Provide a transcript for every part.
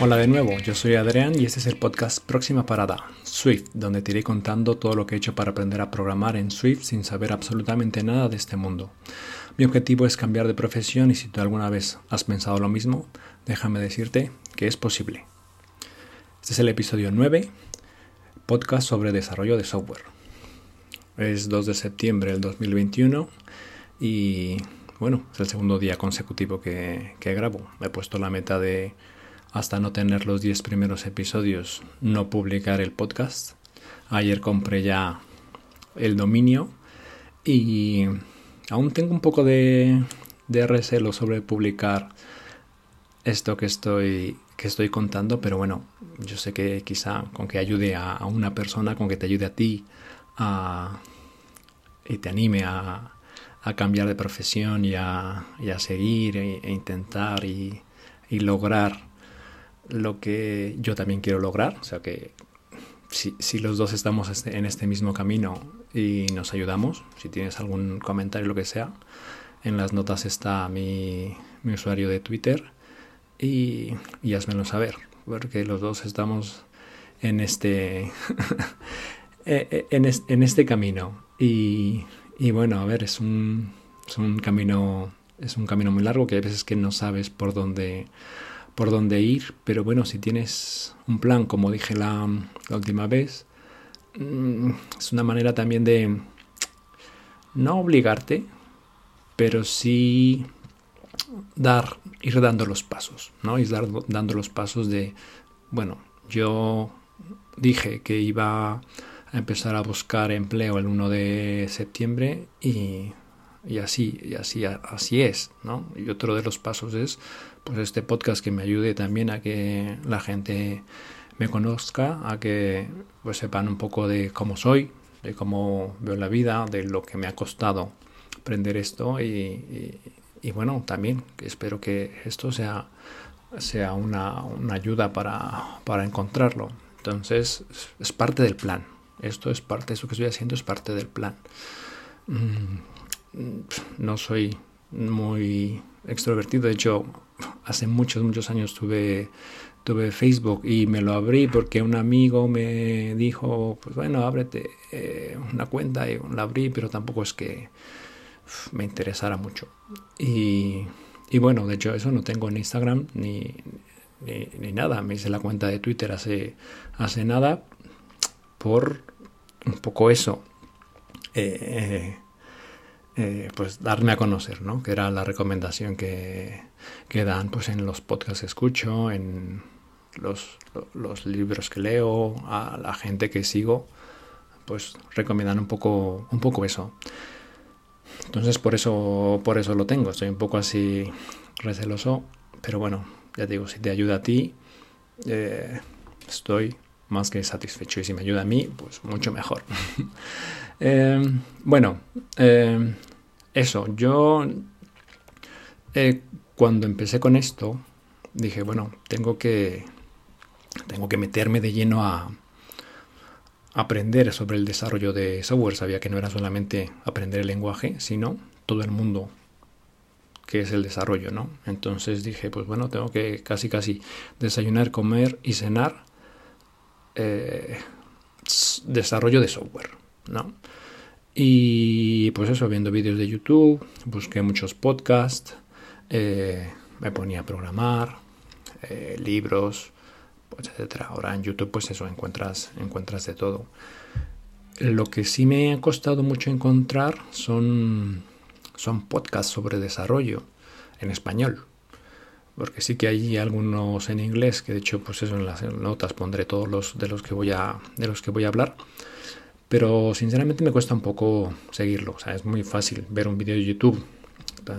Hola de nuevo, yo soy Adrián y este es el podcast Próxima Parada, Swift, donde te iré contando todo lo que he hecho para aprender a programar en Swift sin saber absolutamente nada de este mundo. Mi objetivo es cambiar de profesión y si tú alguna vez has pensado lo mismo, déjame decirte que es posible. Este es el episodio 9, podcast sobre desarrollo de software. Es 2 de septiembre del 2021 y bueno, es el segundo día consecutivo que, que grabo. Me he puesto la meta de hasta no tener los 10 primeros episodios, no publicar el podcast. Ayer compré ya el dominio y aún tengo un poco de, de recelo sobre publicar esto que estoy, que estoy contando, pero bueno, yo sé que quizá con que ayude a, una persona, con que te ayude a ti a, y te anime a, a cambiar de profesión y a, a seguir e, e intentar y, y lograr lo que yo también quiero lograr. O sea que si, si, los dos estamos este, en este mismo camino y nos ayudamos, si tienes algún comentario, lo que sea, en las notas está mi, mi usuario de Twitter y, y házmelo saber, porque los dos estamos en este, e, e, en, este, en este camino. Y, y bueno, a ver, es un, es un camino es un camino muy largo que hay veces que no sabes por dónde por dónde ir, pero bueno, si tienes un plan, como dije la, última vez, mm, es una manera también de no obligarte, pero sí dar, ir dando los pasos, ¿no? Ir dando los pasos de, bueno, yo dije que iba a empezar a buscar empleo el 1 de septiembre y y así, y así, así es, ¿no? Y otro de los pasos es, este podcast que me ayude también a que la gente me conozca, a que pues sepan un poco de cómo soy, de cómo veo la vida, de lo que me ha costado aprender esto y, y, bueno, también espero que esto sea, sea una, una ayuda para, para encontrarlo. Entonces, es parte del plan. Esto es parte, eso que estoy haciendo es parte del plan. Mm, no soy muy extrovertido. De hecho, hace muchos, muchos años tuve, tuve Facebook y me lo abrí porque un amigo me dijo, pues bueno, ábrete eh, una cuenta y la abrí, pero tampoco es que me interesara mucho. Y, y, bueno, de hecho eso no tengo en Instagram ni, ni, nada. Me hice la cuenta de Twitter hace, hace nada por un poco eso. Eh, eh, pues darme a conocer, ¿no? Que era la recomendación que, que dan pues en los podcasts que escucho, en los, libros que leo, a la gente que sigo, pues recomiendan un poco, un poco eso. Entonces por eso, por eso lo tengo. Estoy un poco así receloso, pero bueno, ya digo, si te ayuda a ti, eh, estoy más que satisfecho y si me ayuda a mí, pues mucho mejor. eh, bueno, eso, yo eh, cuando empecé con esto, dije, bueno, tengo que, tengo que meterme de lleno a aprender sobre el desarrollo de software. Sabía que no era solamente aprender el lenguaje, sino todo el mundo que es el desarrollo, ¿no? Entonces dije, pues bueno, tengo que casi casi desayunar, comer y cenar eh, desarrollo de software, ¿no? Y pues eso, viendo vídeos de YouTube, busqué muchos podcasts, eh, me ponía a programar, eh, libros, pues, etc. Ahora en YouTube pues eso, encuentras, encuentras de todo. Lo que sí me ha costado mucho encontrar son, son podcasts sobre desarrollo en español. Porque sí que hay algunos en inglés, que de hecho pues eso en las notas pondré todos los de los que voy a, de los que voy a hablar pero sinceramente me cuesta un poco seguirlo. O sea, es muy fácil ver un vídeo de YouTube,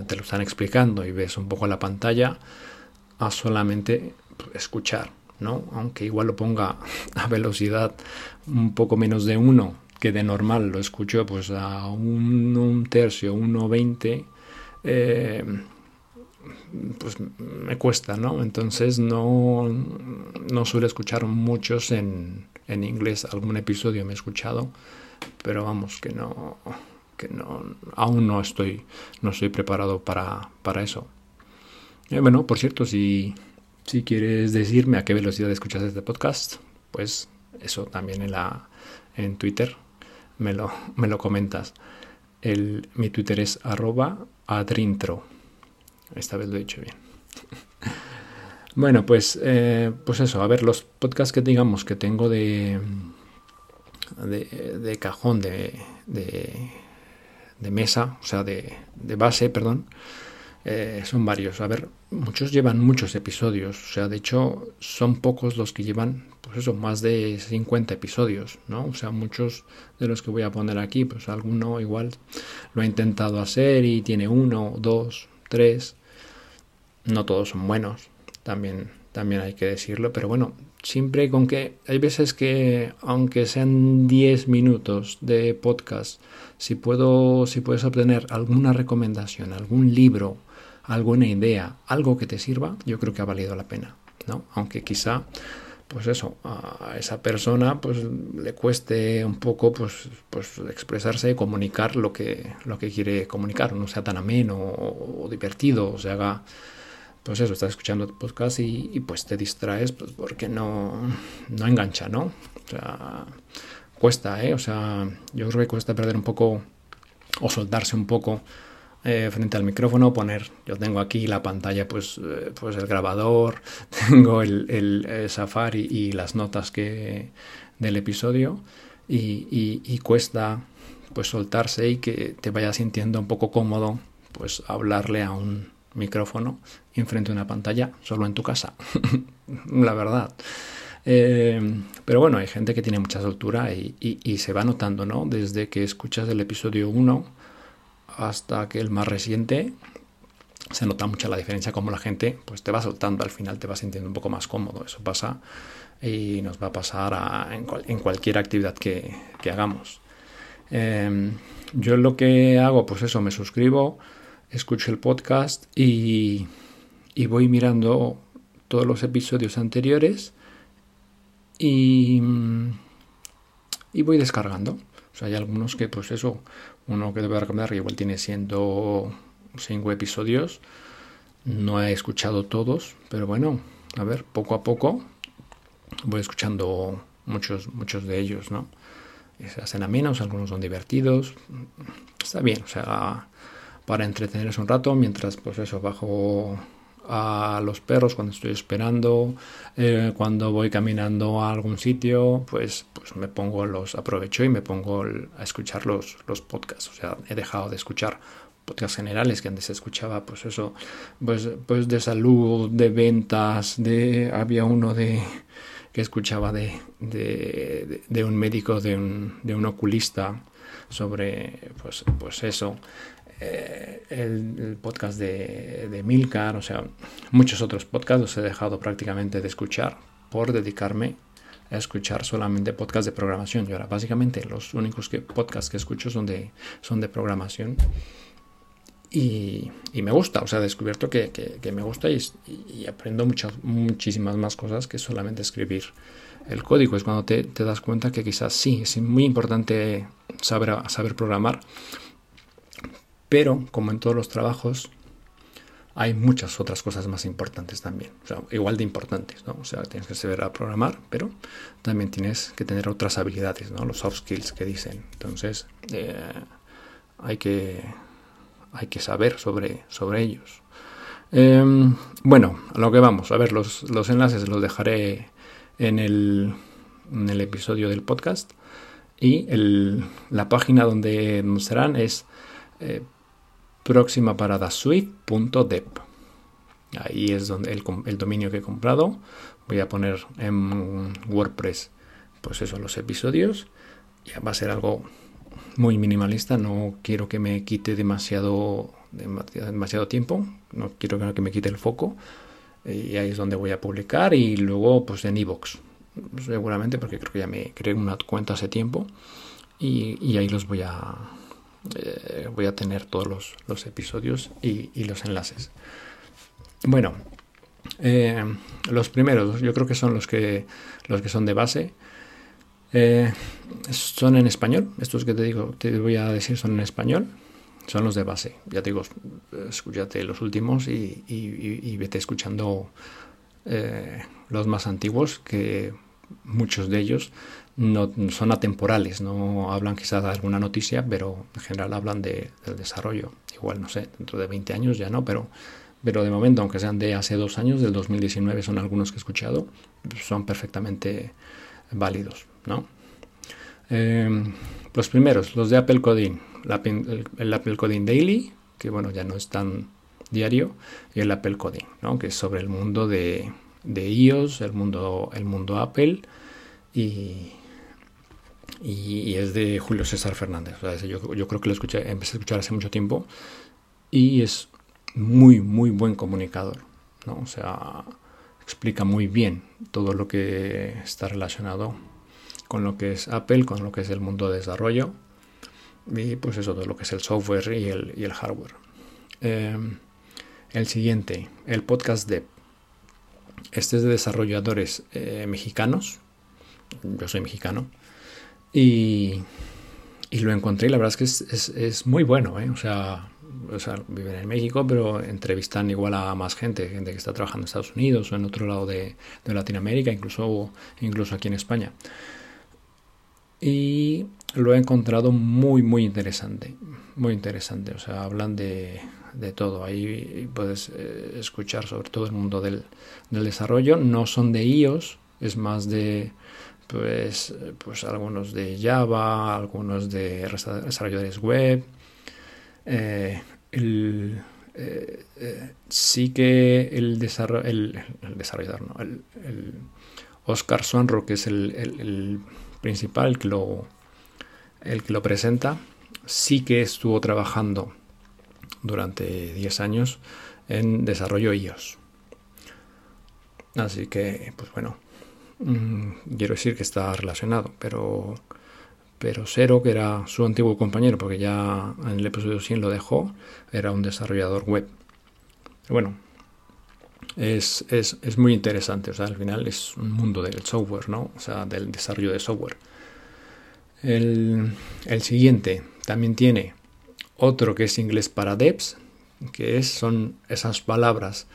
te lo están explicando y ves un poco la pantalla, a solamente escuchar, ¿no? Aunque igual lo ponga a velocidad un poco menos de uno, que de normal lo escucho pues a un, un tercio, 1.20, eh, pues me cuesta, ¿no? Entonces no, no suelo escuchar muchos en, en inglés algún episodio me he escuchado, pero vamos, que no, que no, aún no estoy, no estoy preparado para, para eso. Eh, bueno, por cierto, si, si quieres decirme a qué velocidad escuchas este podcast, pues eso también en, la, en Twitter me lo, me lo comentas. El, mi Twitter es arroba adrintro. Esta vez lo he dicho bien. bueno, pues, eh, pues eso, a ver, los podcasts que digamos que tengo de, de, cajón, de, de, de, mesa, o sea, de, de base, perdón, eh, son varios. A ver, muchos llevan muchos episodios. O sea, de hecho, son pocos los que llevan, pues eso, más de 50 episodios, ¿no? O sea, muchos de los que voy a poner aquí, pues alguno igual lo ha intentado hacer y tiene uno, dos, tres. No todos son buenos, también, también hay que decirlo, pero bueno, siempre con que hay veces que, aunque sean 10 minutos de podcast, si puedo, si puedes obtener alguna recomendación, algún libro, alguna idea, algo que te sirva, yo creo que ha valido la pena, ¿no? Aunque quizá, pues eso, a esa persona pues le cueste un poco pues, pues expresarse, comunicar lo que, lo que quiere comunicar, no sea tan ameno o, divertido, o se haga pues eso, estás escuchando podcast y, pues te distraes pues porque no, no engancha, ¿no? O sea, cuesta, ¿eh? O sea, yo creo que cuesta perder un poco o soltarse un poco eh, frente al micrófono, poner, yo tengo aquí la pantalla, pues, eh, pues el grabador, tengo el, el, Safari y las notas que del episodio y, y, cuesta pues soltarse y que te vayas sintiendo un poco cómodo pues hablarle a un micrófono enfrente de una pantalla solo en tu casa la verdad. Eh, pero bueno hay gente que tiene mucha soltura y, y, se va notando no desde que escuchas el episodio 1 hasta que el más reciente se nota mucha la diferencia como la gente pues te va soltando al final te va sintiendo un poco más cómodo eso pasa y nos va a pasar en, cualquier actividad que, hagamos. Em, yo lo que hago pues eso me suscribo escucho el podcast y, y voy mirando todos los episodios anteriores y, y voy descargando o sea, hay algunos que, pues eso, uno que debo recomendar, igual tiene 105 episodios. No he escuchado todos, pero bueno, a ver, poco a poco voy escuchando muchos, muchos de ellos, ¿no? Se hacen amenos, algunos son divertidos. Está bien, o sea, para entretenerse un rato mientras, pues eso, bajo a los perros cuando estoy esperando, eh, cuando voy caminando a algún sitio, pues, pues me pongo los, aprovecho y me pongo a escuchar los, los podcasts. O sea, he dejado de escuchar podcasts generales que antes escuchaba, pues eso, pues, pues de salud, de ventas, de había uno de que escuchaba de, de, de un médico, de un, de un oculista sobre pues, pues eso eh, el, podcast de, de, Milcar, o sea, muchos otros podcasts los he dejado prácticamente de escuchar por dedicarme a escuchar solamente podcasts de programación. Y ahora, básicamente, los únicos que, podcasts que escucho son de, son de programación. Y, y me gusta, o sea, he descubierto que, que, me gusta y, aprendo muchas, muchísimas más cosas que solamente escribir el código. Es cuando te, te das cuenta que quizás sí, es muy importante saber, saber programar, pero, como en todos los trabajos, hay muchas otras cosas más importantes también, o sea, igual de importantes, ¿no? O sea, tienes que saber a programar, pero también tienes que tener otras habilidades, ¿no? Los soft skills que dicen. Entonces, eh, hay, que, hay que saber sobre, sobre ellos. Em, bueno, a lo que vamos, a ver, los, los enlaces los dejaré en el, en el episodio del podcast y el, la página donde serán es eh, próxima parada swift.dep. Ahí es donde el, dominio que he comprado. Voy a poner en WordPress, pues eso, los episodios. Ya va a ser algo muy minimalista. No quiero que me quite demasiado, demasiado tiempo. No quiero que me quite el foco. Y ahí es donde voy a publicar. Y luego, pues en iVoox. Seguramente, porque creo que ya me creé una cuenta hace tiempo. y ahí los voy a, eh, voy a tener todos los, episodios y, los enlaces. Bueno, eh, los primeros yo creo que son los que, los que son de base. Eh, son en español, estos que te digo, te voy a decir son en español, son los de base. Ya te digo, escúchate los últimos y, vete escuchando los más antiguos, que muchos de ellos no son atemporales, no hablan quizás de alguna noticia, pero en general hablan de, del desarrollo. Igual, no sé, dentro de 20 años ya no, pero, pero de momento, aunque sean de hace dos años, del 2019 son algunos que he escuchado, son perfectamente válidos, ¿no? Em, los primeros, los de Apple Coding, el, Apple Coding Daily, que bueno, ya no es tan diario, y el Apple Coding, ¿no? que es sobre el mundo de, de iOS, el mundo, el mundo Apple, y, y, es de Julio César Fernández. yo, creo que lo escuché, empecé a escuchar hace mucho tiempo y es muy, muy buen comunicador. ¿no? O sea, explica muy bien todo lo que está relacionado con lo que es Apple, con lo que es el mundo de desarrollo y pues eso, todo lo que es el software y el, y el hardware. Em, el siguiente, el podcast de Este es de desarrolladores eh, mexicanos. Yo soy mexicano. Y, lo encontré y la verdad es que es, muy bueno. ¿eh? O, sea, viven en México, pero entrevistan igual a más gente, gente que está trabajando en Estados Unidos o en otro lado de, Latinoamérica, incluso, incluso aquí en España. Y lo he encontrado muy, muy interesante. Muy interesante. O sea, hablan de, de todo. Ahí puedes eh, escuchar sobre todo el mundo del, del desarrollo. No son de iOS, es más de pues, pues algunos de Java, algunos de desarrolladores web. Eh, el, eh, sí que el, el, desarrollador, ¿no? el, Oscar Swanro, que es el, principal, que, lo, el que lo presenta, sí que estuvo trabajando durante 10 años en desarrollo iOS. Así que, pues bueno, Mm, quiero decir que está relacionado, pero, pero Cero, que era su antiguo compañero, porque ya en el episodio 100 lo dejó, era un desarrollador web. bueno, es, es, es, muy interesante, o sea, al final es un mundo del software, ¿no? O sea, del desarrollo de software. El, el siguiente también tiene otro que es inglés para devs, que es, son esas palabras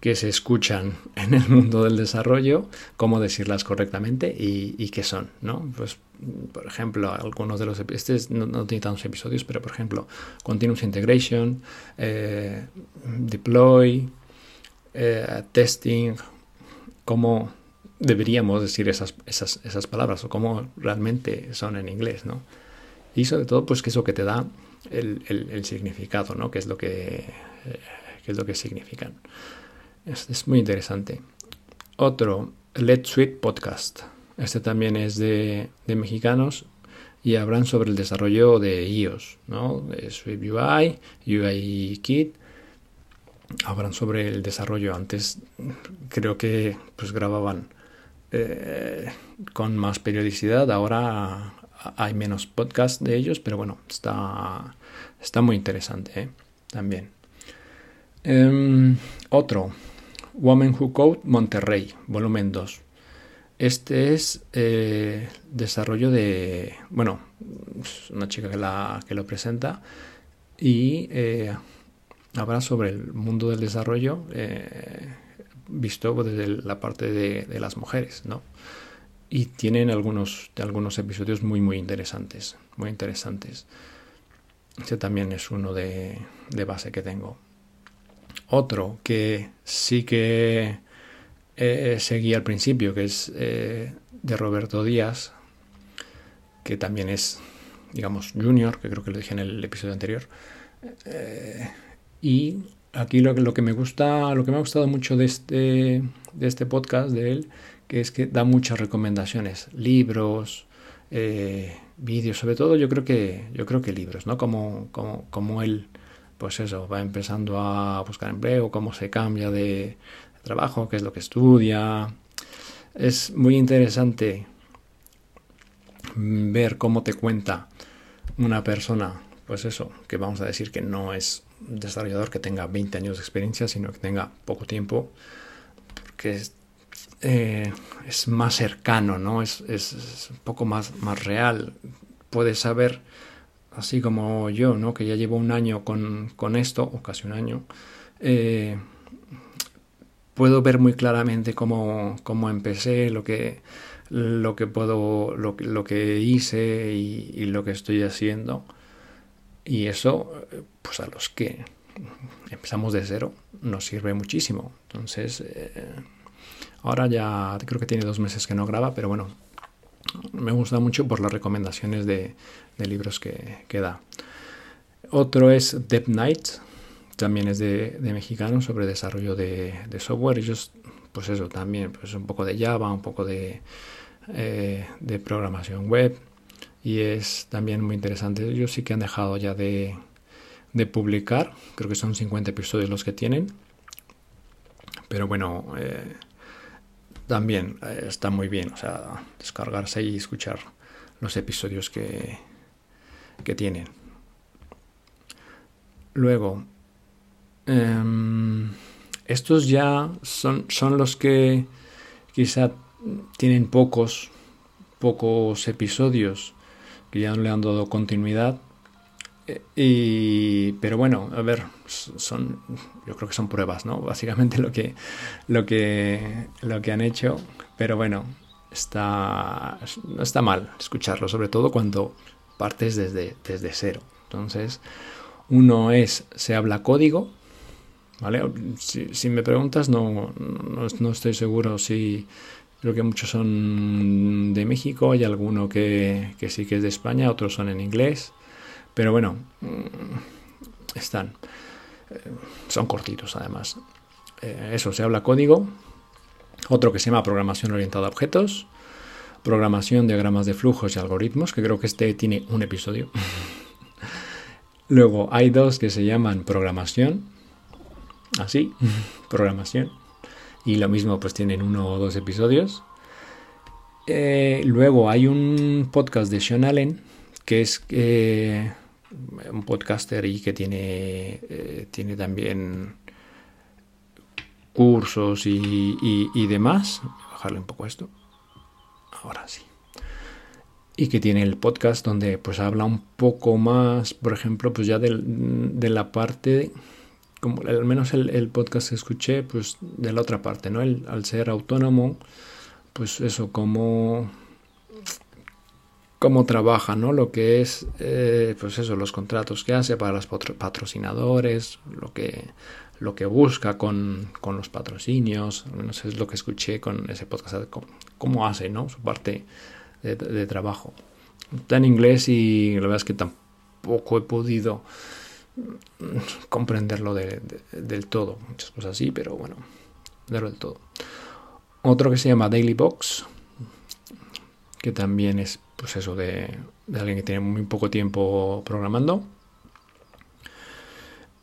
que se escuchan en el mundo del desarrollo, cómo decirlas correctamente y, qué son, ¿no? Pues, por ejemplo, algunos de los este no, tiene tantos episodios, pero por ejemplo, Continuous Integration, eh, Deploy, eh, Testing, cómo deberíamos decir esas, esas, esas, palabras o cómo realmente son en inglés, ¿no? Y sobre todo, pues, que es lo que te da el, el, significado, ¿no? Que es lo que, eh, qué es lo que significan. Es, muy interesante. Otro, Let's Suite Podcast. Este también es de, mexicanos y hablan sobre el desarrollo de iOS, ¿no? De Swift UI, UI Kit. Hablan sobre el desarrollo. Antes creo que pues grababan eh, con más periodicidad. Ahora hay menos podcast de ellos, pero bueno, está, está muy interesante ¿eh? también. Em, otro, Woman Who Code Monterrey, volumen 2. Este es eh, desarrollo de, bueno, una chica que, la, que lo presenta y eh, habla sobre el mundo del desarrollo eh, visto desde la parte de, las mujeres, ¿no? Y tienen algunos, algunos episodios muy, muy interesantes, muy interesantes. Este también es uno de, de base que tengo. Otro que sí que eh, seguí al principio, que es eh, de Roberto Díaz, que también es, digamos, junior, que creo que lo dije en el episodio anterior. Eh, y aquí lo, lo, que me gusta, lo que me ha gustado mucho de este, de este podcast de él, es que da muchas recomendaciones, libros, vídeos, sobre todo yo creo que, yo creo que libros, ¿no? Como, como, como él pues eso, va empezando a buscar empleo, cómo se cambia de trabajo, qué es lo que estudia. Es muy interesante ver cómo te cuenta una persona, pues eso, que vamos a decir que no es desarrollador que tenga 20 años de experiencia, sino que tenga poco tiempo, porque es, eh, más cercano, ¿no? Es, es, un poco más, más real. Puedes saber así como yo, ¿no? que ya llevo un año con, esto, o casi un año, eh, puedo ver muy claramente cómo, cómo empecé, lo que, lo que puedo, lo, lo que hice y, lo que estoy haciendo. Y eso, pues a los que empezamos de cero, nos sirve muchísimo. Entonces, eh, ahora ya creo que tiene dos meses que no graba, pero bueno, me gusta mucho por las recomendaciones de, libros que, da. Otro es Deep Night, también es de, de mexicanos sobre desarrollo de, software. Ellos, pues eso, también, pues un poco de Java, un poco de, eh, programación web. Y es también muy interesante. Ellos sí que han dejado ya de, de publicar. Creo que son 50 episodios los que tienen. Pero bueno, eh, también eh, está muy bien. O sea, descargarse y escuchar los episodios que, que tienen. Luego, Em, estos ya son, son los que quizá tienen pocos, pocos episodios que ya no le han dado continuidad. Eh, y, pero bueno, a ver, son, yo creo que son pruebas, ¿no? Básicamente lo que, lo que, lo que han hecho. Pero bueno, está, no está mal escucharlo, sobre todo cuando partes desde, desde cero. Entonces, uno es, se habla código, si, me preguntas, no, no, estoy seguro si... Creo que muchos son de México, hay alguno que, sí que es de España, otros son en inglés, pero bueno, mm, están. Eh, son cortitos además. Eh, eso, se habla código. Otro que se llama programación orientada a objetos. Programación, diagramas de flujos y algoritmos, que creo que este tiene un episodio. Luego hay dos que se llaman programación así, programación. Y lo mismo, pues tienen uno o dos episodios. Eh, luego hay un podcast de Sean Allen, que es un podcaster y que tiene, eh, tiene también cursos y, y, demás. Bajarle un poco esto. Ahora sí. Y que tiene el podcast donde pues habla un poco más, por ejemplo, pues ya de, de la parte como al menos el, podcast que escuché, pues de la otra parte, ¿no? El, al ser autónomo, pues eso, cómo, cómo trabaja, ¿no? Lo que es, eh, pues eso, los contratos que hace para los patrocinadores, lo que, lo que busca con, con los patrocinios, al menos es lo que escuché con ese podcast, cómo, hace, ¿no? Su parte de, de trabajo. Está en inglés y la verdad es que tampoco he podido comprenderlo del todo. Muchas cosas así, pero bueno, del todo. Otro que se llama Daily Box, que también es pues eso de, alguien que tiene muy poco tiempo programando.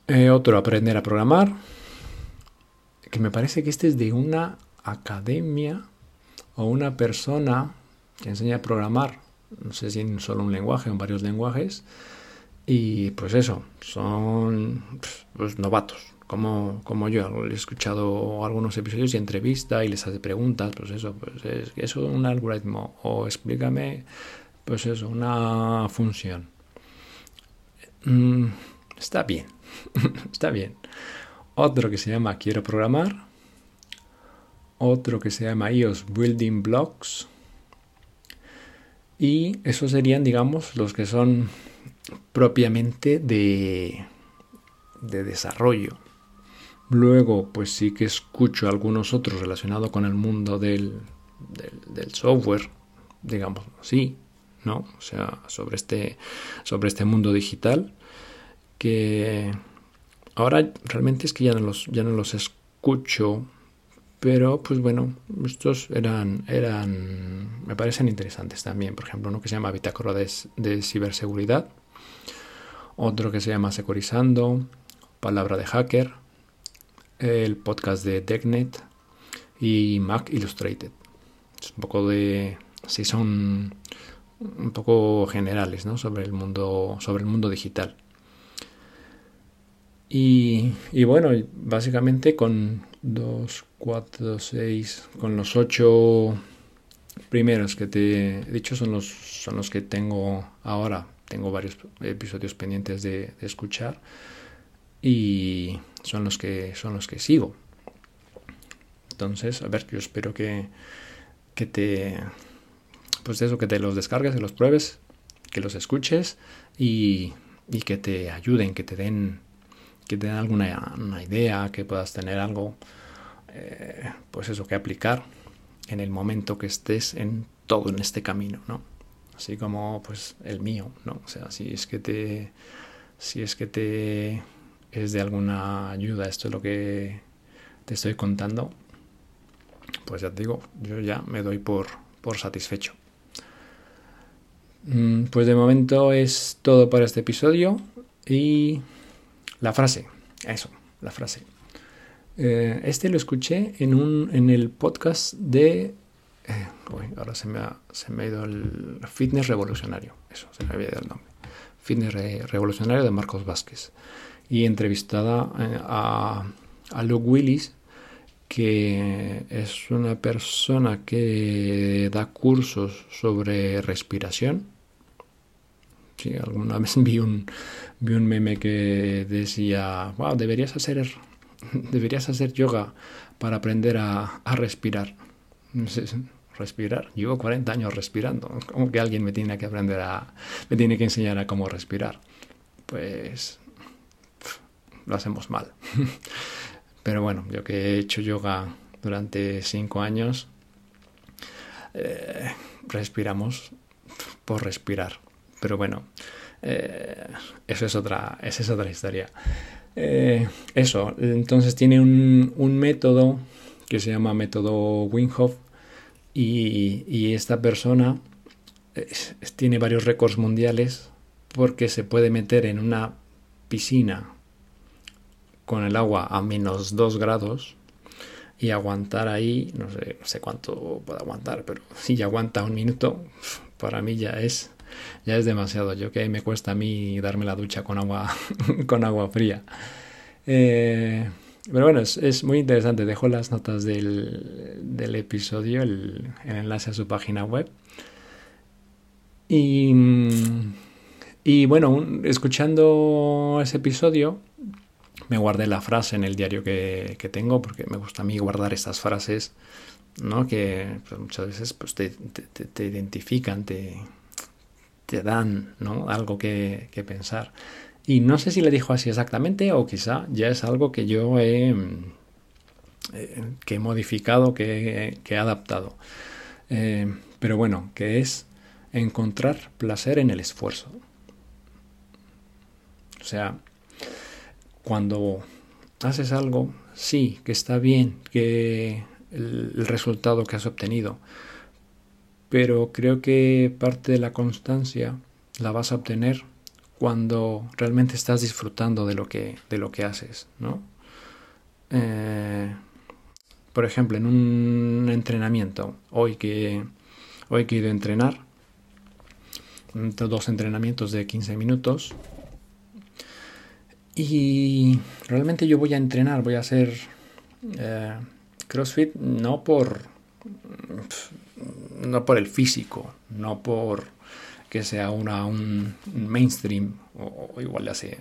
Eh, otro, aprender a programar, que me parece que este es de una academia o una persona que enseña a programar, no sé si en solo un lenguaje o en varios lenguajes, y pues eso, son pues, novatos, como, como yo. He escuchado algunos episodios y entrevista y les hace preguntas, pues eso, pues es eso un algoritmo o explícame, pues eso, una función. Mm, está bien, está bien. Otro que se llama Quiero programar. Otro que se llama iOS Building Blocks. Y esos serían, digamos, los que son propiamente de, de desarrollo. Luego, pues sí que escucho algunos otros relacionados con el mundo del, del, software, digamos así, ¿no? O sea, sobre este, sobre este mundo digital, que ahora realmente es que ya no los, ya no los escucho, pero pues bueno, estos eran, eran, me parecen interesantes también. Por ejemplo, uno que se llama Bitácora de, de Ciberseguridad, otro que se llama Securizando, Palabra de Hacker, el podcast de TechNet y Mac Illustrated. Es un poco de. Sí, son un poco generales, ¿no? Sobre el mundo, sobre el mundo digital. Y, bueno, básicamente con 2, 4, 6, con los 8 primeros que te he dicho son los, son los que tengo ahora tengo varios episodios pendientes de, escuchar y son los que son los que sigo Entonces, a ver, yo espero que, que te, pues eso, que te los descargues, que los pruebes, que los escuches y, y que te ayuden, que te den, que te den alguna una idea, que puedas tener algo, eh, pues eso, que aplicar en el momento que estés en todo en este camino, ¿no? Así como pues el mío, ¿no? O sea, si es que te si es que te es de alguna ayuda esto es lo que te estoy contando, pues ya te digo, yo ya me doy por, por satisfecho. Mm, pues de momento es todo para este episodio y la frase, eso, la frase. Eh, este lo escuché en, un, en el podcast de... Eh, ahora se me, ha, se me ha ido el Fitness Revolucionario, eso, se me había ido el nombre. Fitness Revolucionario de Marcos Vázquez. Y entrevistada eh, a, a Luke Willis, que es una persona que da cursos sobre respiración. Sí, alguna vez vi un, vi un meme que decía, wow, deberías hacer, deberías hacer yoga para aprender a, a respirar. respirar. Llevo 40 años respirando. Como que alguien me tiene que aprender a, me tiene que enseñar a cómo respirar. Pues lo hacemos mal. Pero bueno, yo que he hecho yoga durante 5 años, eh, respiramos por respirar. Pero bueno, eh, eso es otra, esa es otra historia. Eh, eso, entonces tiene un, método que se llama método Winghoff y esta persona tiene varios récords mundiales porque se puede meter en una piscina con el agua a menos 2 grados y aguantar ahí, no sé, no sé cuánto puede aguantar, pero si ya aguanta un minuto, para mí ya es ya es demasiado. Yo que me cuesta a mí darme la ducha con agua con agua fría. Eh, pero bueno, es, muy interesante. Dejo las notas del, del episodio, el, enlace a su página web. Y, y bueno, escuchando ese episodio, me guardé la frase en el diario que, que tengo, porque me gusta a mí guardar estas frases, ¿no? Que pues, muchas veces pues, te, te, te identifican, te, te dan ¿no? algo que, que, pensar. Y no sé si le dijo así exactamente o quizá ya es algo que yo he, eh, que he modificado, que, que he adaptado. Eh, pero bueno, que es encontrar placer en el esfuerzo. O sea, cuando haces algo, sí, que está bien, que el, resultado que has obtenido, pero creo que parte de la constancia la vas a obtener cuando realmente estás disfrutando de lo que, de lo que haces, ¿no? Eh, por ejemplo, en un entrenamiento, hoy que, hoy que he ido a entrenar, dos entrenamientos de 15 minutos, y realmente yo voy a entrenar, voy a hacer eh, CrossFit no por, no por el físico, no por que sea una, un mainstream, o, igual de hace,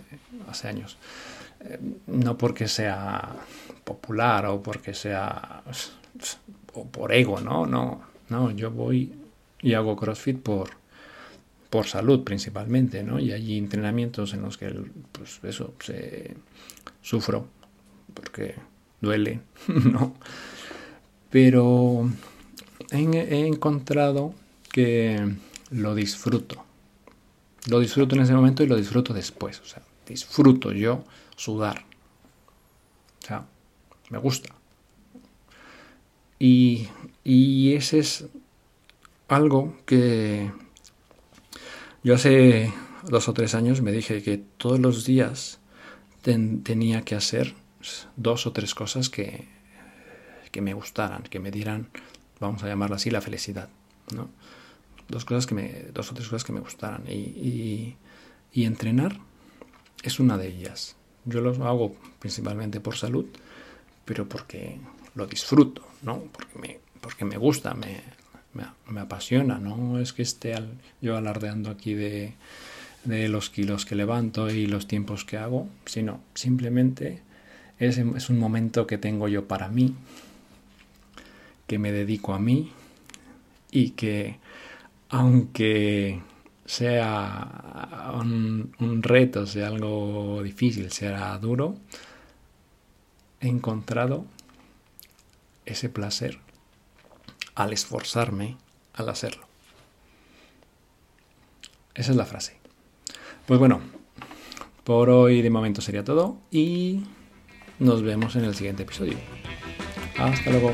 hace años, eh, no porque sea popular o porque sea o por ego, no, no, no, yo voy y hago CrossFit por, por salud principalmente, ¿no? Y hay entrenamientos en los que, pues eso, se sufro, porque duele, ¿no? Pero he encontrado que lo disfruto. Lo disfruto en ese momento y lo disfruto después. O sea, disfruto yo sudar. O sea, me gusta. Y, y ese es algo que yo hace dos o tres años me dije que todos los días tenía que hacer dos o tres cosas que, que me gustaran, que me dieran, vamos a llamarlo así, la felicidad. ¿no? Dos, cosas que me, dos o tres cosas que me gustaran. Y, y, entrenar es una de ellas. Yo lo hago principalmente por salud, pero porque lo disfruto, ¿no? porque, me, porque me gusta, me, me, apasiona, no es que esté yo alardeando aquí de, de, los kilos que levanto y los tiempos que hago, sino simplemente es, es, un momento que tengo yo para mí, que me dedico a mí y que aunque sea un, un, reto, sea algo difícil, sea duro, he encontrado ese placer al esforzarme al hacerlo. Esa es la frase. Pues bueno, por hoy de momento sería todo y nos vemos en el siguiente episodio. Hasta luego.